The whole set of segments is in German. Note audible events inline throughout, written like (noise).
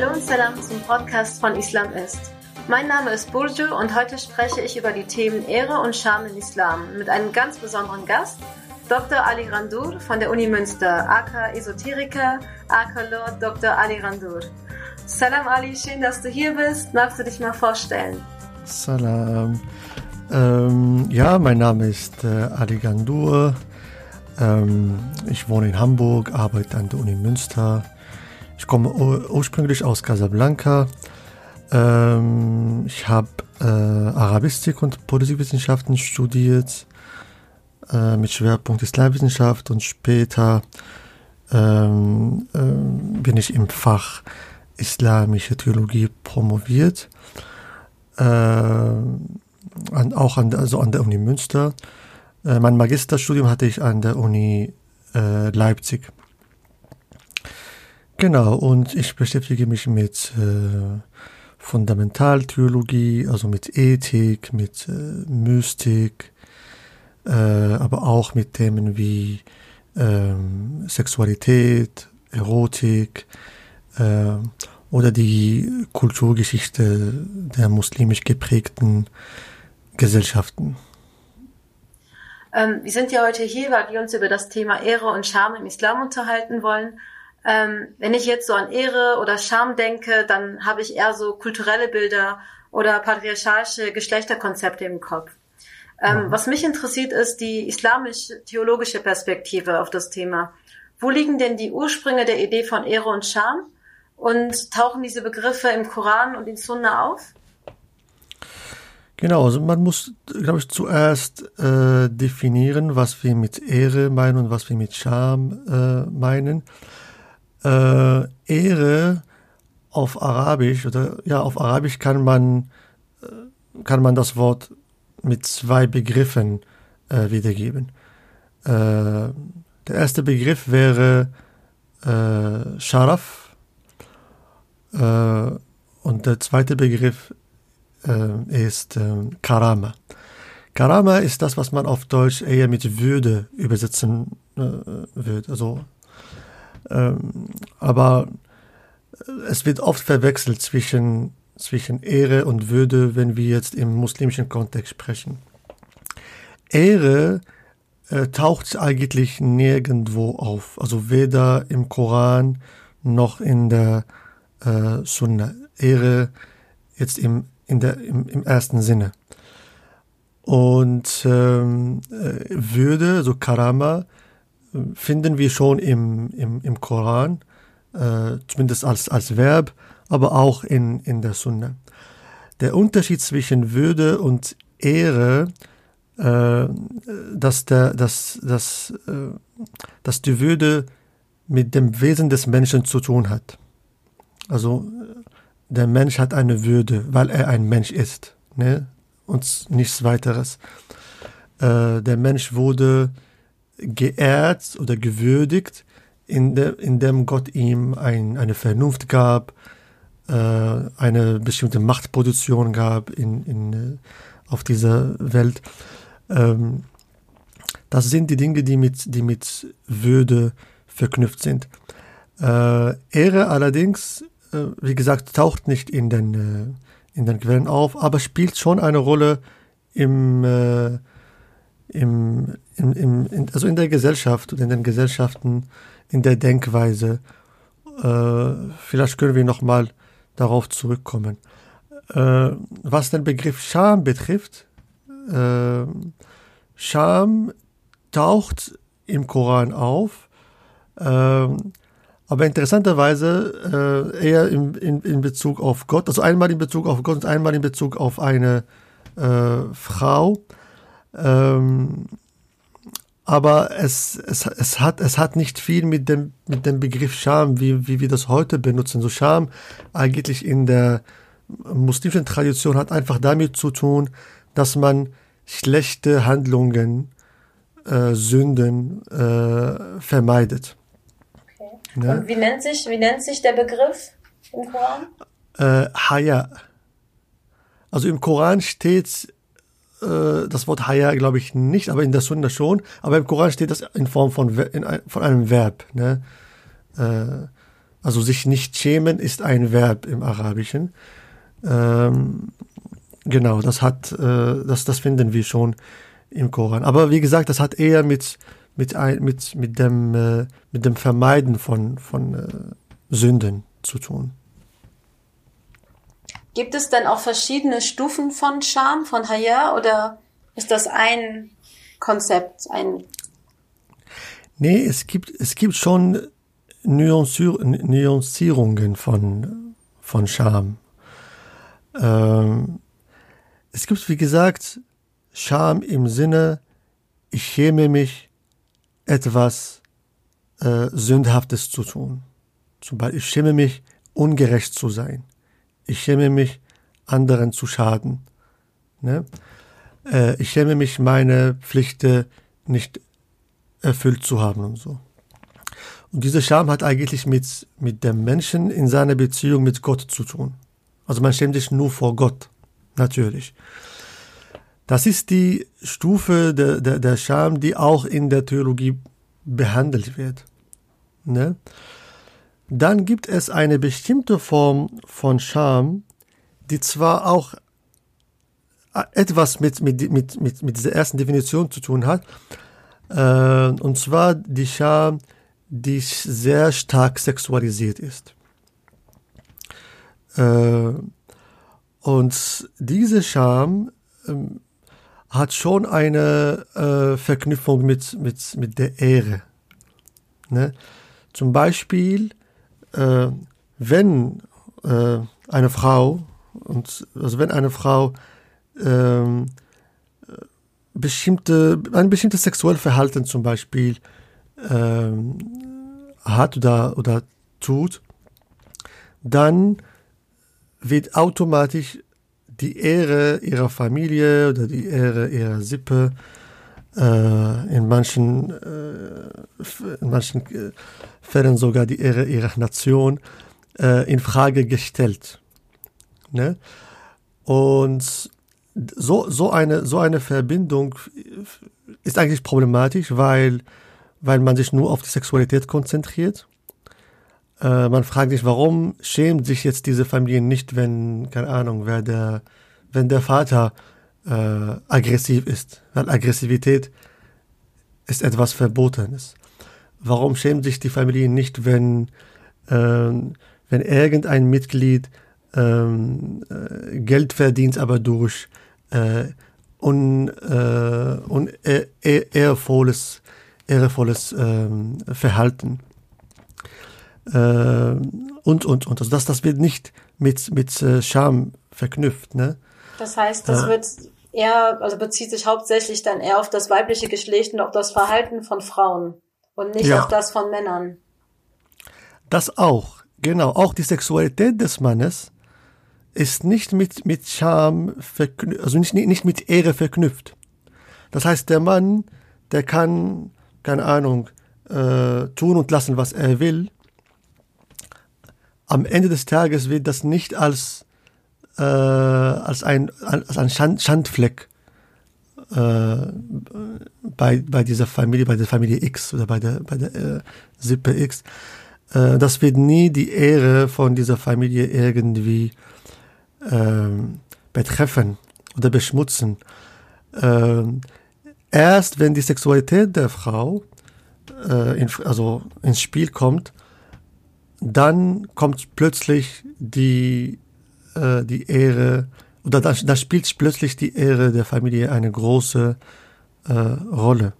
Hallo und Salam zum Podcast von Islam ist. Mein Name ist Burju und heute spreche ich über die Themen Ehre und Scham im Islam mit einem ganz besonderen Gast, Dr. Ali Randur von der Uni Münster, aka Esoteriker, aka Lord Dr. Ali Randur. Salam Ali, schön, dass du hier bist. Magst du dich mal vorstellen? Salam. Ähm, ja, mein Name ist äh, Ali Gandur. Ähm, ich wohne in Hamburg, arbeite an der Uni Münster. Ich komme ursprünglich aus Casablanca. Ähm, ich habe äh, Arabistik und Politikwissenschaften studiert äh, mit Schwerpunkt Islamwissenschaft und später ähm, äh, bin ich im Fach Islamische Theologie promoviert. Äh, an, auch an, also an der Uni Münster. Äh, mein Magisterstudium hatte ich an der Uni äh, Leipzig. Genau, und ich beschäftige mich mit äh, Fundamentaltheologie, also mit Ethik, mit äh, Mystik, äh, aber auch mit Themen wie ähm, Sexualität, Erotik äh, oder die Kulturgeschichte der muslimisch geprägten Gesellschaften. Ähm, wir sind ja heute hier, weil wir uns über das Thema Ehre und Scham im Islam unterhalten wollen. Ähm, wenn ich jetzt so an Ehre oder Scham denke, dann habe ich eher so kulturelle Bilder oder patriarchalische Geschlechterkonzepte im Kopf. Ähm, mhm. Was mich interessiert, ist die islamisch-theologische Perspektive auf das Thema. Wo liegen denn die Ursprünge der Idee von Ehre und Scham? Und tauchen diese Begriffe im Koran und in Sunna auf? Genau, also man muss, glaube ich, zuerst äh, definieren, was wir mit Ehre meinen und was wir mit Scham äh, meinen. Äh, Ehre auf Arabisch oder ja, auf Arabisch kann man äh, kann man das Wort mit zwei Begriffen äh, wiedergeben. Äh, der erste Begriff wäre äh, Sharaf äh, und der zweite Begriff äh, ist Karama. Karama ist das, was man auf Deutsch eher mit Würde übersetzen wird. Also, ähm, aber es wird oft verwechselt zwischen, zwischen Ehre und Würde, wenn wir jetzt im muslimischen Kontext sprechen. Ehre äh, taucht eigentlich nirgendwo auf, also weder im Koran noch in der äh, Sunna. Ehre jetzt im in der, im, im ersten Sinne. Und ähm, äh, Würde, so Karama, finden wir schon im, im, im Koran, äh, zumindest als, als Verb, aber auch in, in der Sunna. Der Unterschied zwischen Würde und Ehre, äh, dass, der, dass, dass, äh, dass die Würde mit dem Wesen des Menschen zu tun hat. Also der Mensch hat eine Würde, weil er ein Mensch ist, ne? und nichts weiteres. Äh, der Mensch wurde geehrt oder gewürdigt, in de, indem Gott ihm ein, eine Vernunft gab, äh, eine bestimmte Machtposition gab in, in, äh, auf dieser Welt. Ähm, das sind die Dinge, die mit, die mit Würde verknüpft sind. Äh, Ehre allerdings wie gesagt, taucht nicht in den, in den Quellen auf, aber spielt schon eine Rolle im, im, im, im in, also in der Gesellschaft und in den Gesellschaften, in der Denkweise. Äh, vielleicht können wir nochmal darauf zurückkommen. Äh, was den Begriff Scham betrifft, äh, Scham taucht im Koran auf. Äh, aber interessanterweise äh, eher in, in, in Bezug auf Gott, also einmal in Bezug auf Gott und einmal in Bezug auf eine äh, Frau. Ähm, aber es, es, es, hat, es hat nicht viel mit dem, mit dem Begriff Scham, wie, wie wir das heute benutzen. So Scham eigentlich in der muslimischen Tradition hat einfach damit zu tun, dass man schlechte Handlungen, äh, Sünden äh, vermeidet. Ne? Und wie nennt, sich, wie nennt sich der Begriff im Koran? Äh, Haya. Also im Koran steht äh, das Wort Haya, glaube ich, nicht, aber in der Sunna schon. Aber im Koran steht das in Form von, in, von einem Verb. Ne? Äh, Also sich nicht schämen ist ein Verb im Arabischen. Ähm, genau, das hat, äh, das, das finden wir schon im Koran. Aber wie gesagt, das hat eher mit, mit, ein, mit, mit, dem, äh, mit dem Vermeiden von, von äh, Sünden zu tun. Gibt es denn auch verschiedene Stufen von Scham, von Haya, oder ist das ein Konzept, ein Nee, es gibt, es gibt schon Nuancier Nuancierungen von, von Scham. Ähm, es gibt, wie gesagt, Scham im Sinne, ich schäme mich, etwas äh, Sündhaftes zu tun. Zum Beispiel, ich schäme mich, ungerecht zu sein. Ich schäme mich, anderen zu schaden. Ne? Äh, ich schäme mich, meine Pflichten nicht erfüllt zu haben und so. Und diese Scham hat eigentlich mit, mit dem Menschen in seiner Beziehung mit Gott zu tun. Also man schämt sich nur vor Gott, natürlich. Das ist die Stufe der, der, der Scham, die auch in der Theologie behandelt wird. Ne? Dann gibt es eine bestimmte Form von Scham, die zwar auch etwas mit, mit, mit, mit, mit dieser ersten Definition zu tun hat, äh, und zwar die Scham, die sehr stark sexualisiert ist. Äh, und diese Scham äh, hat schon eine äh, Verknüpfung mit, mit, mit der Ehre. Ne? Zum Beispiel, äh, wenn äh, eine Frau, und, also wenn eine Frau ähm, bestimmte, ein bestimmtes sexuelles Verhalten zum Beispiel ähm, hat oder, oder tut, dann wird automatisch die Ehre ihrer Familie oder die Ehre ihrer Sippe äh, in manchen, äh, in manchen äh, Fällen sogar die Ehre ihrer Nation äh, in Frage gestellt. Ne? Und so, so, eine, so eine Verbindung ist eigentlich problematisch, weil, weil man sich nur auf die Sexualität konzentriert. Äh, man fragt sich, warum schämt sich jetzt diese Familie nicht, wenn, keine Ahnung, wer der, wenn der Vater äh, aggressiv ist. Weil Aggressivität ist etwas Verbotenes. Warum schämt sich die Familie nicht, wenn, äh, wenn irgendein Mitglied ähm, äh, Geld verdient, aber durch äh, un, äh, un äh, ehrvolles, ehrvolles ähm, Verhalten. Äh, und, und, und. Also das, das wird nicht mit, mit äh, Scham verknüpft. Ne? Das heißt, das äh, wird eher, also bezieht sich hauptsächlich dann eher auf das weibliche Geschlecht und auf das Verhalten von Frauen und nicht ja. auf das von Männern. Das auch, genau. Auch die Sexualität des Mannes ist nicht mit, mit Scham, also nicht, nicht mit Ehre verknüpft. Das heißt, der Mann, der kann, keine Ahnung, äh, tun und lassen, was er will. Am Ende des Tages wird das nicht als, äh, als ein, als ein Schand, Schandfleck äh, bei, bei dieser Familie, bei der Familie X oder bei der, bei der äh, Sippe X. Äh, das wird nie die Ehre von dieser Familie irgendwie ähm, betreffen oder beschmutzen. Ähm, erst wenn die Sexualität der Frau äh, in, also ins Spiel kommt, dann kommt plötzlich die, äh, die Ehre, oder da, da spielt plötzlich die Ehre der Familie eine große äh, Rolle.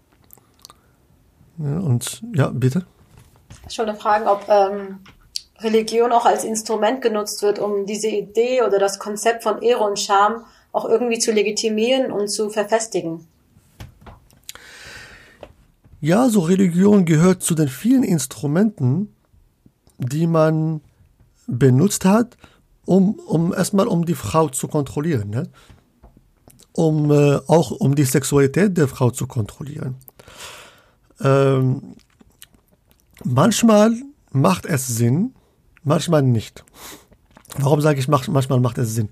Ja, und ja, bitte. Ich wollte fragen, ob ähm, Religion auch als Instrument genutzt wird, um diese Idee oder das Konzept von Ehre und Scham auch irgendwie zu legitimieren und zu verfestigen. Ja, so Religion gehört zu den vielen Instrumenten, die man benutzt hat, um, um erstmal um die Frau zu kontrollieren, ne? um äh, auch um die Sexualität der Frau zu kontrollieren. Ähm, manchmal macht es Sinn, Manchmal nicht. Warum sage ich, manchmal macht es Sinn?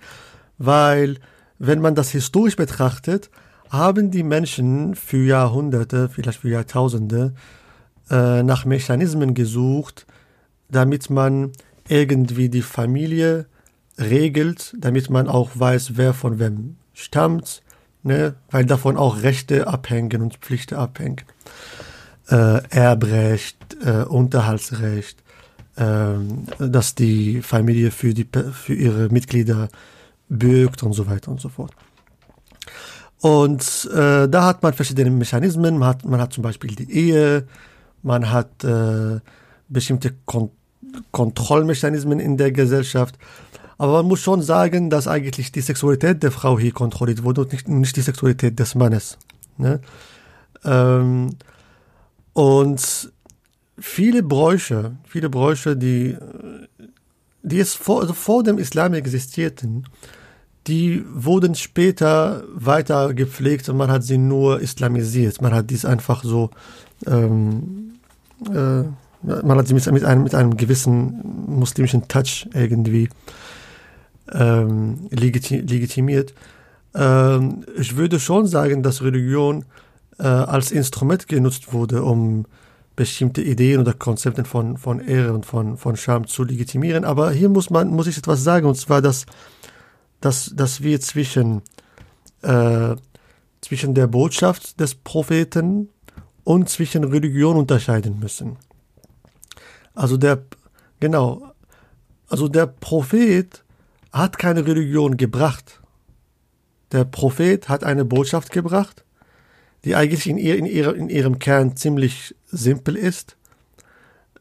Weil, wenn man das historisch betrachtet, haben die Menschen für Jahrhunderte, vielleicht für Jahrtausende, äh, nach Mechanismen gesucht, damit man irgendwie die Familie regelt, damit man auch weiß, wer von wem stammt, ne? weil davon auch Rechte abhängen und Pflichten abhängen. Äh, Erbrecht, äh, Unterhaltsrecht, äh, dass die Familie für, die, für ihre Mitglieder bürgt und so weiter und so fort. Und äh, da hat man verschiedene Mechanismen. Man hat, man hat zum Beispiel die Ehe, man hat äh, bestimmte Kon Kontrollmechanismen in der Gesellschaft. Aber man muss schon sagen, dass eigentlich die Sexualität der Frau hier kontrolliert wurde und nicht, nicht die Sexualität des Mannes. Ne? Ähm, und viele Bräuche, viele Bräuche, die, die es vor, also vor dem Islam existierten, die wurden später weiter gepflegt und man hat sie nur islamisiert. Man hat dies einfach so, ähm, äh, man hat sie mit, mit, einem, mit einem gewissen muslimischen Touch irgendwie ähm, legitimiert. Ähm, ich würde schon sagen, dass Religion äh, als Instrument genutzt wurde, um bestimmte Ideen oder Konzepte von, von Ehre und von, von Scham zu legitimieren. Aber hier muss man, muss ich etwas sagen, und zwar, dass, dass, dass wir zwischen, äh, zwischen der Botschaft des Propheten und zwischen Religion unterscheiden müssen. Also der, genau, also der Prophet hat keine Religion gebracht. Der Prophet hat eine Botschaft gebracht, die eigentlich in, ihr, in, ihrer, in ihrem Kern ziemlich simpel ist.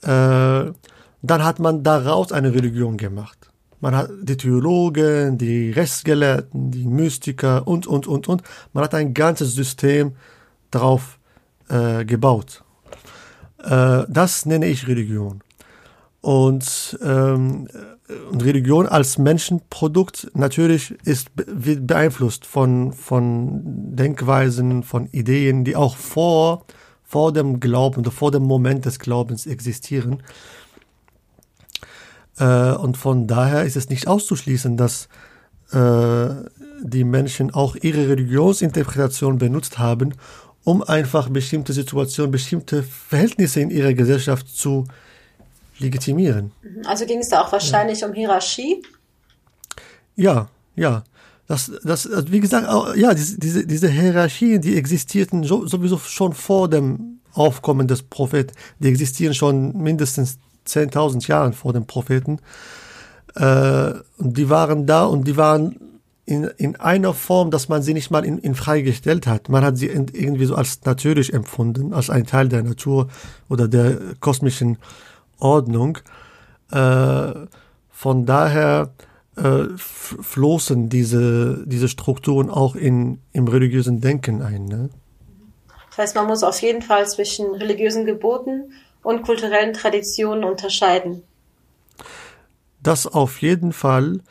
Äh, dann hat man daraus eine Religion gemacht. Man hat die Theologen, die Rechtsgelehrten, die Mystiker und, und, und, und. Man hat ein ganzes System darauf äh, gebaut. Äh, das nenne ich Religion. Und, ähm, und Religion als Menschenprodukt natürlich ist beeinflusst von von Denkweisen, von Ideen, die auch vor vor dem Glauben oder vor dem Moment des Glaubens existieren. Äh, und von daher ist es nicht auszuschließen, dass äh, die Menschen auch ihre Religionsinterpretation benutzt haben, um einfach bestimmte Situationen, bestimmte Verhältnisse in ihrer Gesellschaft zu legitimieren. Also ging es da auch wahrscheinlich ja. um Hierarchie? Ja, ja. Das, das, also wie gesagt, ja, diese, diese, diese Hierarchien, die existierten sowieso schon vor dem Aufkommen des Propheten, die existieren schon mindestens 10.000 Jahren vor dem Propheten. Äh, und die waren da und die waren in, in einer Form, dass man sie nicht mal in, in Frage gestellt hat. Man hat sie irgendwie so als natürlich empfunden, als ein Teil der Natur oder der kosmischen Ordnung. Äh, von daher äh, flossen diese, diese Strukturen auch in, im religiösen Denken ein. Ne? Das heißt, man muss auf jeden Fall zwischen religiösen Geboten und kulturellen Traditionen unterscheiden. Das auf jeden Fall.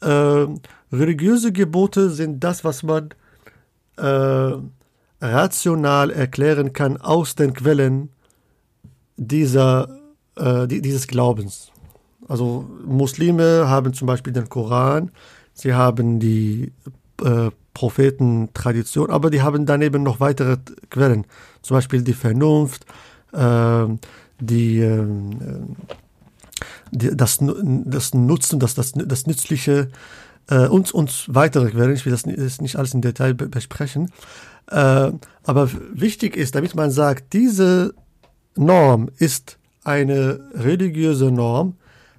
Äh, religiöse Gebote sind das, was man äh, rational erklären kann aus den Quellen dieser äh, dieses Glaubens. Also Muslime haben zum Beispiel den Koran, sie haben die äh, Prophetentradition, aber die haben daneben noch weitere Quellen, zum Beispiel die Vernunft, äh, die, äh, die, das, das Nutzen, das, das, das Nützliche äh, und, und weitere Quellen. Ich will das nicht alles im Detail besprechen. Äh, aber wichtig ist, damit man sagt, diese Norm ist eine religiöse Norm,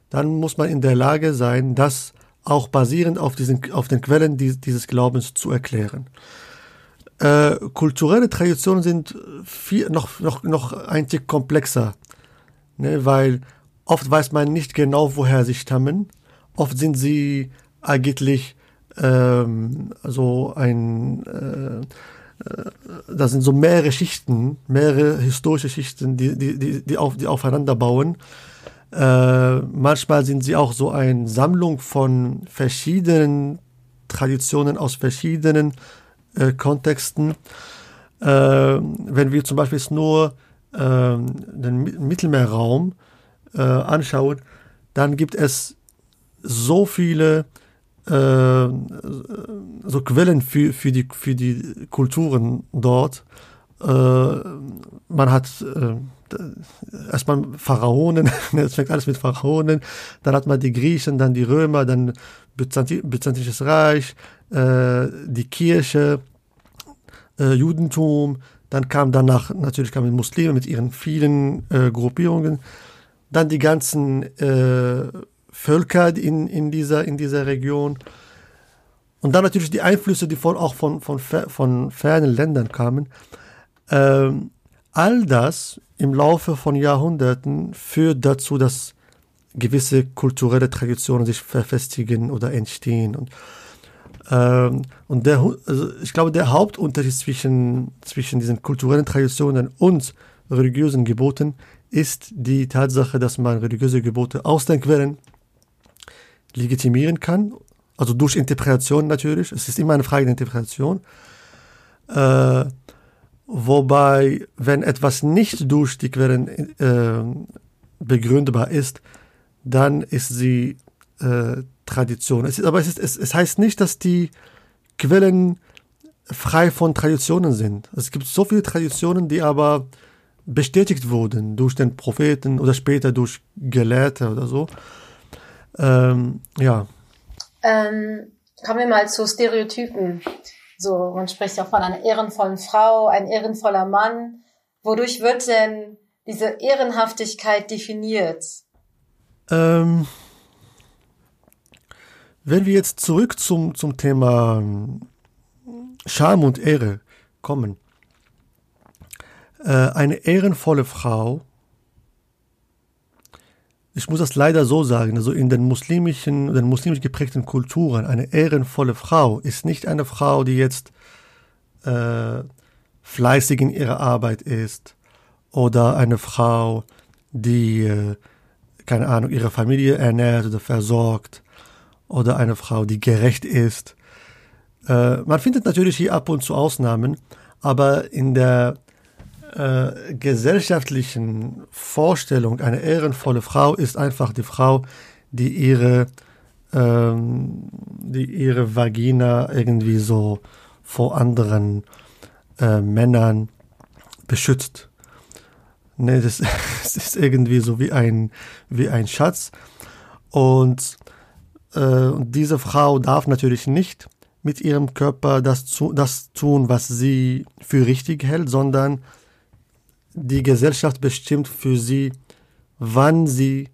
dann muss man in der Lage sein, das auch basierend auf, diesen, auf den Quellen dieses Glaubens zu erklären. Äh, kulturelle Traditionen sind viel, noch, noch, noch ein Tick komplexer, ne, weil oft weiß man nicht genau, woher sie stammen. Oft sind sie eigentlich ähm, so ein äh, da sind so mehrere Schichten, mehrere historische Schichten, die, die, die, die, auf, die aufeinander bauen. Äh, manchmal sind sie auch so eine Sammlung von verschiedenen Traditionen aus verschiedenen äh, Kontexten. Äh, wenn wir zum Beispiel nur äh, den Mittelmeerraum äh, anschauen, dann gibt es so viele äh, so Quellen für, für, die, für die Kulturen dort. äh, man hat äh, erstmal Pharaonen, (laughs) es fängt alles mit Pharaonen, dann hat man die Griechen, dann die Römer, dann Byzanti Byzantinisches Reich, äh, die Kirche, äh, Judentum, dann kam danach, natürlich kamen Muslime mit ihren vielen äh, Gruppierungen, dann die ganzen äh, Völker in, in, dieser, in dieser Region. Und dann natürlich die Einflüsse, die von, auch von, von, von fernen Ländern kamen. Ähm, all das im Laufe von Jahrhunderten führt dazu, dass gewisse kulturelle Traditionen sich verfestigen oder entstehen. Und, ähm, und der, also ich glaube, der Hauptunterschied zwischen, zwischen diesen kulturellen Traditionen und religiösen Geboten ist die Tatsache, dass man religiöse Gebote aus den Quellen legitimieren kann, also durch Interpretation natürlich. Es ist immer eine Frage der Interpretation. Äh, wobei, wenn etwas nicht durch die Quellen äh, begründbar ist, dann ist sie äh, Tradition. Es ist, aber es, ist, es, es heißt nicht, dass die Quellen frei von Traditionen sind. Es gibt so viele Traditionen, die aber bestätigt wurden durch den Propheten oder später durch Gelehrte oder so. Ähm, ja. Ähm, kommen wir mal zu Stereotypen. So, man spricht ja von einer ehrenvollen Frau, ein ehrenvoller Mann. Wodurch wird denn diese Ehrenhaftigkeit definiert? Ähm, wenn wir jetzt zurück zum, zum Thema Scham und Ehre kommen, äh, eine ehrenvolle Frau, ich muss das leider so sagen, also in den muslimischen, den muslimisch geprägten Kulturen, eine ehrenvolle Frau ist nicht eine Frau, die jetzt äh, fleißig in ihrer Arbeit ist oder eine Frau, die, äh, keine Ahnung, ihre Familie ernährt oder versorgt oder eine Frau, die gerecht ist. Äh, man findet natürlich hier ab und zu Ausnahmen, aber in der äh, gesellschaftlichen Vorstellung, eine ehrenvolle Frau ist einfach die Frau, die ihre, ähm, die ihre Vagina irgendwie so vor anderen äh, Männern beschützt. Ne, das, (laughs) das, ist irgendwie so wie ein, wie ein Schatz. Und äh, diese Frau darf natürlich nicht mit ihrem Körper das, zu, das tun, was sie für richtig hält, sondern die Gesellschaft bestimmt für sie, wann sie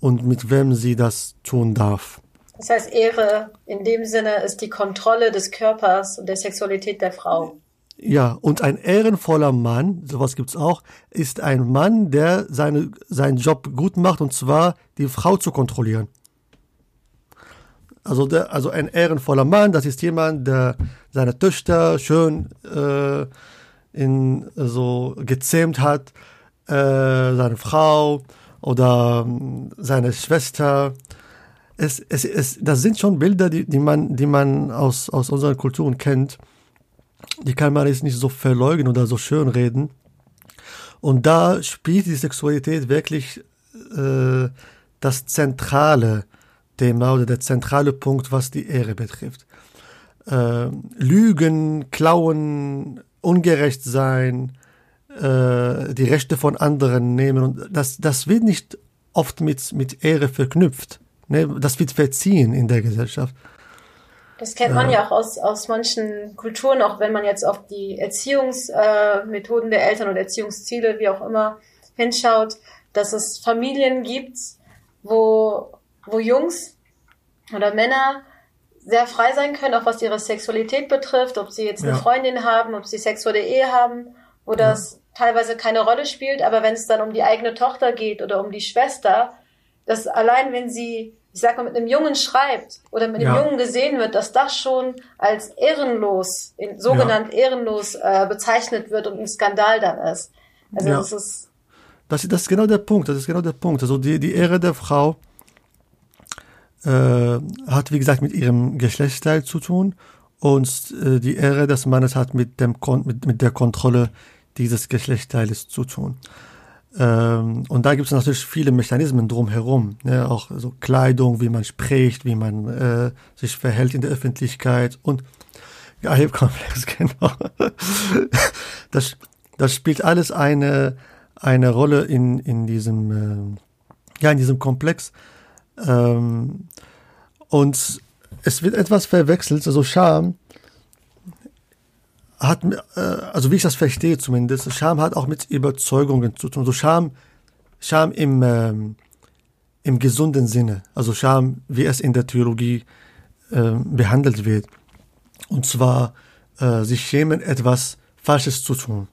und mit wem sie das tun darf. Das heißt, Ehre in dem Sinne ist die Kontrolle des Körpers und der Sexualität der Frau. Ja, und ein ehrenvoller Mann, sowas gibt's auch, ist ein Mann, der seine, seinen Job gut macht, und zwar die Frau zu kontrollieren. Also, der, also ein ehrenvoller Mann, das ist jemand, der seine Töchter schön äh, in so gezähmt hat, äh, seine Frau oder ähm, seine Schwester. Es, es, es, das sind schon Bilder, die, die man, die man aus, aus unseren Kulturen kennt. Die kann man jetzt nicht so verleugnen oder so schön reden. Und da spielt die Sexualität wirklich äh, das zentrale Thema oder der zentrale Punkt, was die Ehre betrifft. Äh, Lügen, Klauen, ungerecht sein, äh, die Rechte von anderen nehmen. Und das, das wird nicht oft mit, mit Ehre verknüpft. Ne? Das wird verziehen in der Gesellschaft. Das kennt man ja auch aus, aus manchen Kulturen, auch wenn man jetzt auf die Erziehungsmethoden äh, der Eltern oder Erziehungsziele, wie auch immer, hinschaut, dass es Familien gibt, wo, wo Jungs oder Männer sehr frei sein können, auch was ihre Sexualität betrifft, ob sie jetzt eine ja. Freundin haben, ob sie sexuelle Ehe haben, wo das ja. teilweise keine Rolle spielt, aber wenn es dann um die eigene Tochter geht oder um die Schwester, dass allein wenn sie, ich sag mal, mit einem Jungen schreibt oder mit einem ja. Jungen gesehen wird, dass das schon als ehrenlos, sogenannt ehrenlos äh, bezeichnet wird und ein Skandal dann ist. Also das ist das, das ist genau der Punkt, das ist genau der Punkt. Also die, die Ehre der Frau äh, hat, wie gesagt, mit ihrem Geschlechtsteil zu tun und äh, die Ehre des Mannes hat mit, dem Kon mit, mit der Kontrolle dieses Geschlechtsteiles zu tun. Ähm, und da gibt es natürlich viele Mechanismen drumherum, ne? auch so Kleidung, wie man spricht, wie man äh, sich verhält in der Öffentlichkeit und Ayub-Komplex, (laughs) genau. Das, das spielt alles eine, eine Rolle in, in diesem, äh, ja, in diesem Komplex. Ähm, und es wird etwas verwechselt, also Scham hat, äh, also wie ich das verstehe zumindest, Scham hat auch mit Überzeugungen zu tun. Also Scham, Scham im, ähm, im gesunden Sinne, also Scham, wie es in der Theologie äh, behandelt wird. Und zwar äh, sich schämen, etwas Falsches zu tun.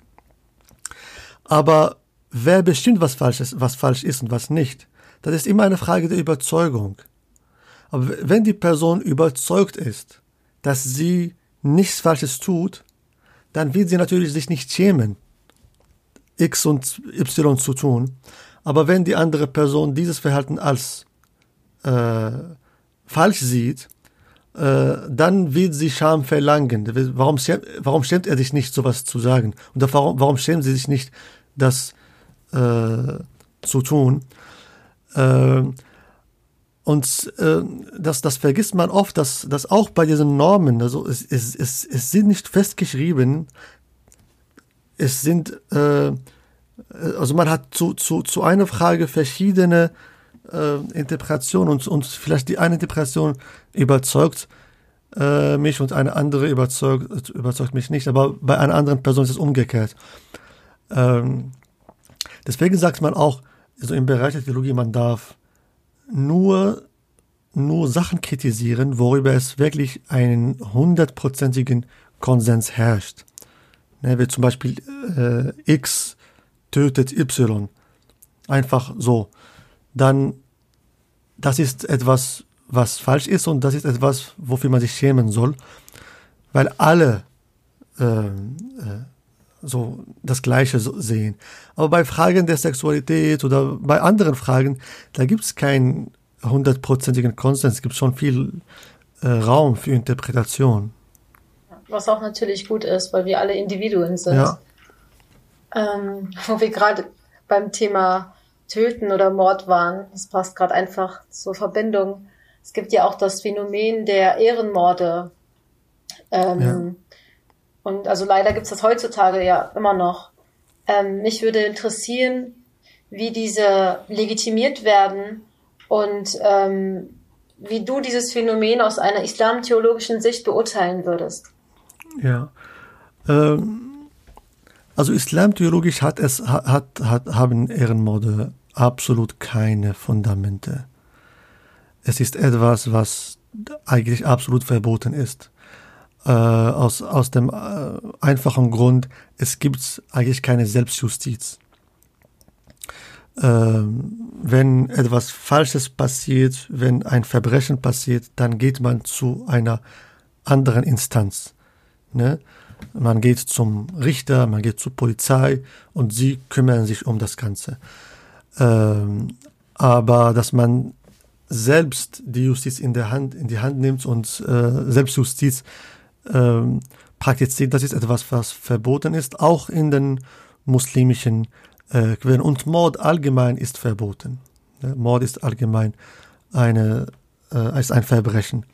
Aber wer bestimmt, was falsch ist, was falsch ist und was nicht? Das ist immer eine Frage der Überzeugung. Aber wenn die Person überzeugt ist, dass sie nichts Falsches tut, dann wird sie natürlich sich nicht schämen, X und Y zu tun. Aber wenn die andere Person dieses Verhalten als äh, falsch sieht, äh, dann wird sie Scham verlangen. Warum, warum schämt er sich nicht, sowas zu sagen? Und warum, warum schämen sie sich nicht, das äh, zu tun? Äh, und äh, das, das vergisst man oft, dass, dass auch bei diesen Normen, also es, es, es, es sind nicht festgeschrieben, es sind, äh, also man hat zu, zu, zu einer Frage verschiedene äh, Interpretationen und, und vielleicht die eine Interpretation überzeugt äh, mich und eine andere überzeugt, überzeugt mich nicht, aber bei einer anderen Person ist es umgekehrt. Ähm, deswegen sagt man auch, also im Bereich der Theologie, man darf nur, nur Sachen kritisieren, worüber es wirklich einen hundertprozentigen Konsens herrscht. Ne, wie zum Beispiel äh, X tötet Y. Einfach so. Dann, das ist etwas, was falsch ist und das ist etwas, wofür man sich schämen soll, weil alle äh, äh, so das Gleiche sehen. Aber bei Fragen der Sexualität oder bei anderen Fragen, da gibt es keinen hundertprozentigen Konsens. Es gibt schon viel äh, Raum für Interpretation. Was auch natürlich gut ist, weil wir alle Individuen sind. Ja. Ähm, wo wir gerade beim Thema Töten oder Mord waren, das passt gerade einfach zur Verbindung. Es gibt ja auch das Phänomen der Ehrenmorde. Ähm, ja und also leider gibt es das heutzutage ja immer noch. Ähm, mich würde interessieren, wie diese legitimiert werden und ähm, wie du dieses Phänomen aus einer islamtheologischen Sicht beurteilen würdest. Ja. Ähm, also islamtheologisch hat es hat, hat haben Ehrenmorde absolut keine Fundamente. Es ist etwas, was eigentlich absolut verboten ist äh, aus, aus dem äh, einfachen Grund, es gibt eigentlich keine Selbstjustiz. Ähm, wenn etwas Falsches passiert, wenn ein Verbrechen passiert, dann geht man zu einer anderen Instanz. Ne? Man geht zum Richter, man geht zur Polizei und sie kümmern sich um das Ganze. Ähm, aber dass man selbst die Justiz in der Hand in die Hand nimmt und äh, Selbstjustiz ähm, praktiziert. Das ist etwas, was verboten ist, auch in den muslimischen äh, Quellen. Und Mord allgemein ist verboten. Ja, Mord ist allgemein eine, äh, ist ein Verbrechen.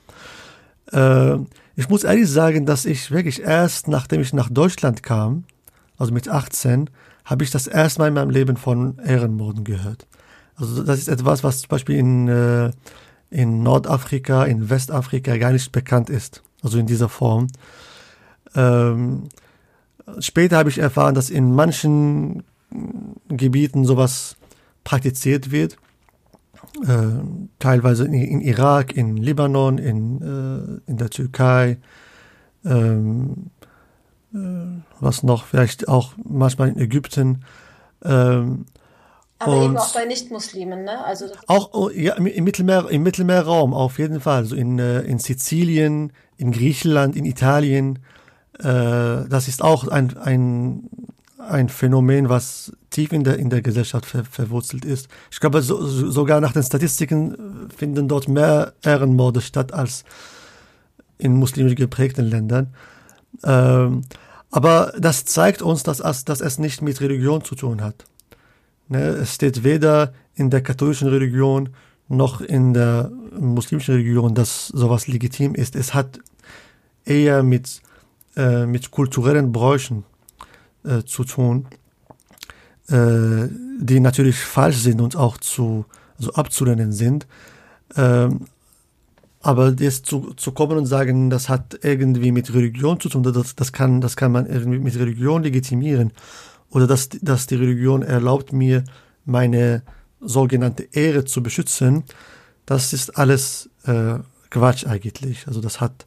Äh, ich muss ehrlich sagen, dass ich wirklich erst, nachdem ich nach Deutschland kam, also mit 18, habe ich das erste Mal in meinem Leben von Ehrenmorden gehört. Also das ist etwas, was zum Beispiel in, äh, in Nordafrika, in Westafrika gar nicht bekannt ist also in dieser Form. Ähm, später habe ich erfahren, dass in manchen Gebieten sowas praktiziert wird. Äh, teilweise in, in, Irak, in Libanon, in, äh, in der Türkei, ähm, äh, was noch, vielleicht auch manchmal in Ägypten. Ähm, aber und eben auch bei Nichtmuslimen, ne? Also auch oh, ja, im, Mittelmeer, im Mittelmeerraum auf jeden Fall. Also in, äh, in Sizilien, in Griechenland, in Italien. Äh, das ist auch ein, ein, ein Phänomen, was tief in der, in der Gesellschaft ver, verwurzelt ist. Ich glaube, so, sogar nach den Statistiken finden dort mehr Ehrenmorde statt als in muslimisch geprägten Ländern. Ähm, aber das zeigt uns, dass, dass es nicht mit Religion zu tun hat. Ne, es steht weder in der katholischen Religion noch in der muslimischen Religion, dass sowas legitim ist. Es hat eher mit äh, mit kulturellen Bräuchen äh, zu tun, äh, die natürlich falsch sind und auch zu also abzulehnen sind. Ähm, aber jetzt zu, zu kommen und sagen, das hat irgendwie mit Religion zu tun, das, das, kann, das kann man irgendwie mit Religion legitimieren. Oder dass, dass die Religion erlaubt mir, meine sogenannte Ehre zu beschützen, das ist alles äh, Quatsch eigentlich. Also das hat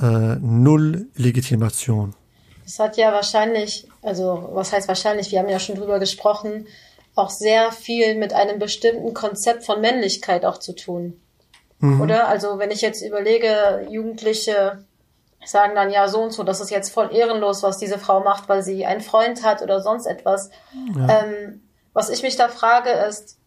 äh, null Legitimation. Das hat ja wahrscheinlich, also was heißt wahrscheinlich, wir haben ja schon drüber gesprochen, auch sehr viel mit einem bestimmten Konzept von Männlichkeit auch zu tun. Mhm. Oder? Also wenn ich jetzt überlege, Jugendliche sagen dann ja so und so, das ist jetzt voll ehrenlos, was diese Frau macht, weil sie einen Freund hat oder sonst etwas. Ja. Ähm, was ich mich da frage ist,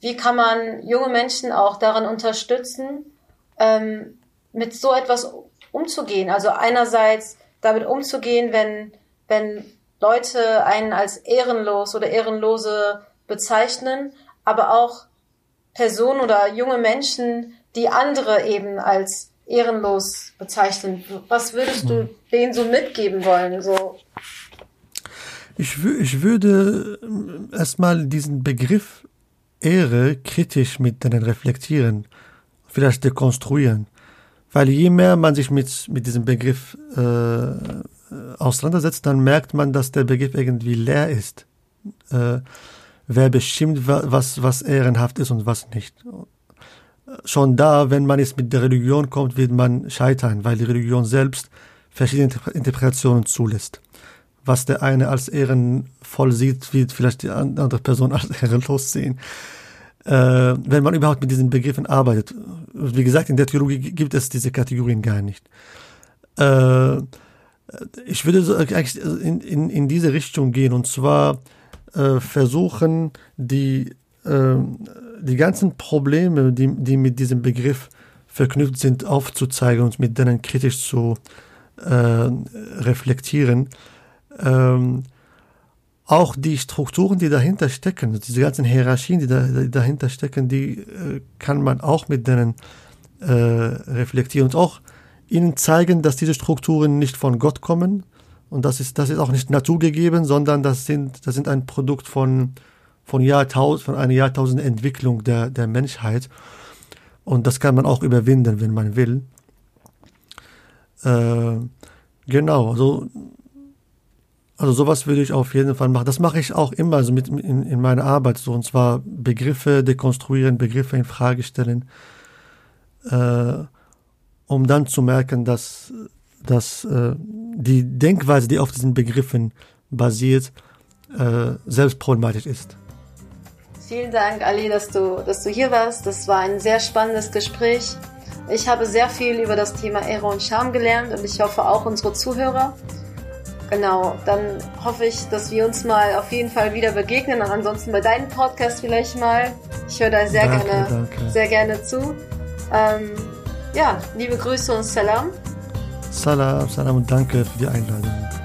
wie kann man junge Menschen auch darin unterstützen, ähm, mit so etwas umzugehen? Also einerseits damit umzugehen, wenn, wenn Leute einen als ehrenlos oder ehrenlose bezeichnen, aber auch Personen oder junge Menschen, die andere eben als ehrenlos bezeichnen. Was würdest du denen so mitgeben wollen? So? Ich, ich würde ähm, erstmal diesen Begriff Ehre kritisch mit denen reflektieren, vielleicht dekonstruieren. Weil je mehr man sich mit, mit diesem Begriff äh, auseinandersetzt, dann merkt man, dass der Begriff irgendwie leer ist. Äh, wer bestimmt, was, was ehrenhaft ist und was nicht. Schon da, wenn man jetzt mit der Religion kommt, wird man scheitern, weil die Religion selbst verschiedene Interpretationen zulässt. Was der eine als ehrenvoll sieht, wird vielleicht die andere Person (laughs) als ehrenlos sehen. Äh, wenn man überhaupt mit diesen Begriffen arbeitet. Wie gesagt, in der Theologie gibt es diese Kategorien gar nicht. Äh, ich würde eigentlich in, in, in diese Richtung gehen und zwar äh, versuchen, die, äh, die ganzen Probleme, die, die mit diesem Begriff verknüpft sind, aufzuzeigen und mit denen kritisch zu äh, reflektieren. Ähm, auch die Strukturen, die dahinter stecken, diese ganzen Hierarchien, die, da, die dahinter stecken, die äh, kann man auch mit denen äh, reflektieren und auch ihnen zeigen, dass diese Strukturen nicht von Gott kommen, und das ist, das ist auch nicht naturgegeben, sondern das sind, das sind ein Produkt von, von Jahrtausend, von einer Jahrtausend Entwicklung der, der Menschheit. Und das kann man auch überwinden, wenn man will. Äh, genau, also, also sowas würde ich auf jeden Fall machen. Das mache ich auch immer so mit in, in meiner Arbeit, so und zwar Begriffe dekonstruieren, Begriffe in Frage stellen, äh, um dann zu merken, dass dass äh, die Denkweise, die auf diesen Begriffen basiert, äh, selbst problematisch ist. Vielen Dank, Ali, dass du, dass du hier warst. Das war ein sehr spannendes Gespräch. Ich habe sehr viel über das Thema Ehre und Scham gelernt und ich hoffe auch unsere Zuhörer. Genau, dann hoffe ich, dass wir uns mal auf jeden Fall wieder begegnen und ansonsten bei deinem Podcast vielleicht mal. Ich höre da sehr danke, gerne, danke. sehr gerne zu. Ähm, ja, liebe Grüße und Salam. Salam, Salam und danke für die Einladung.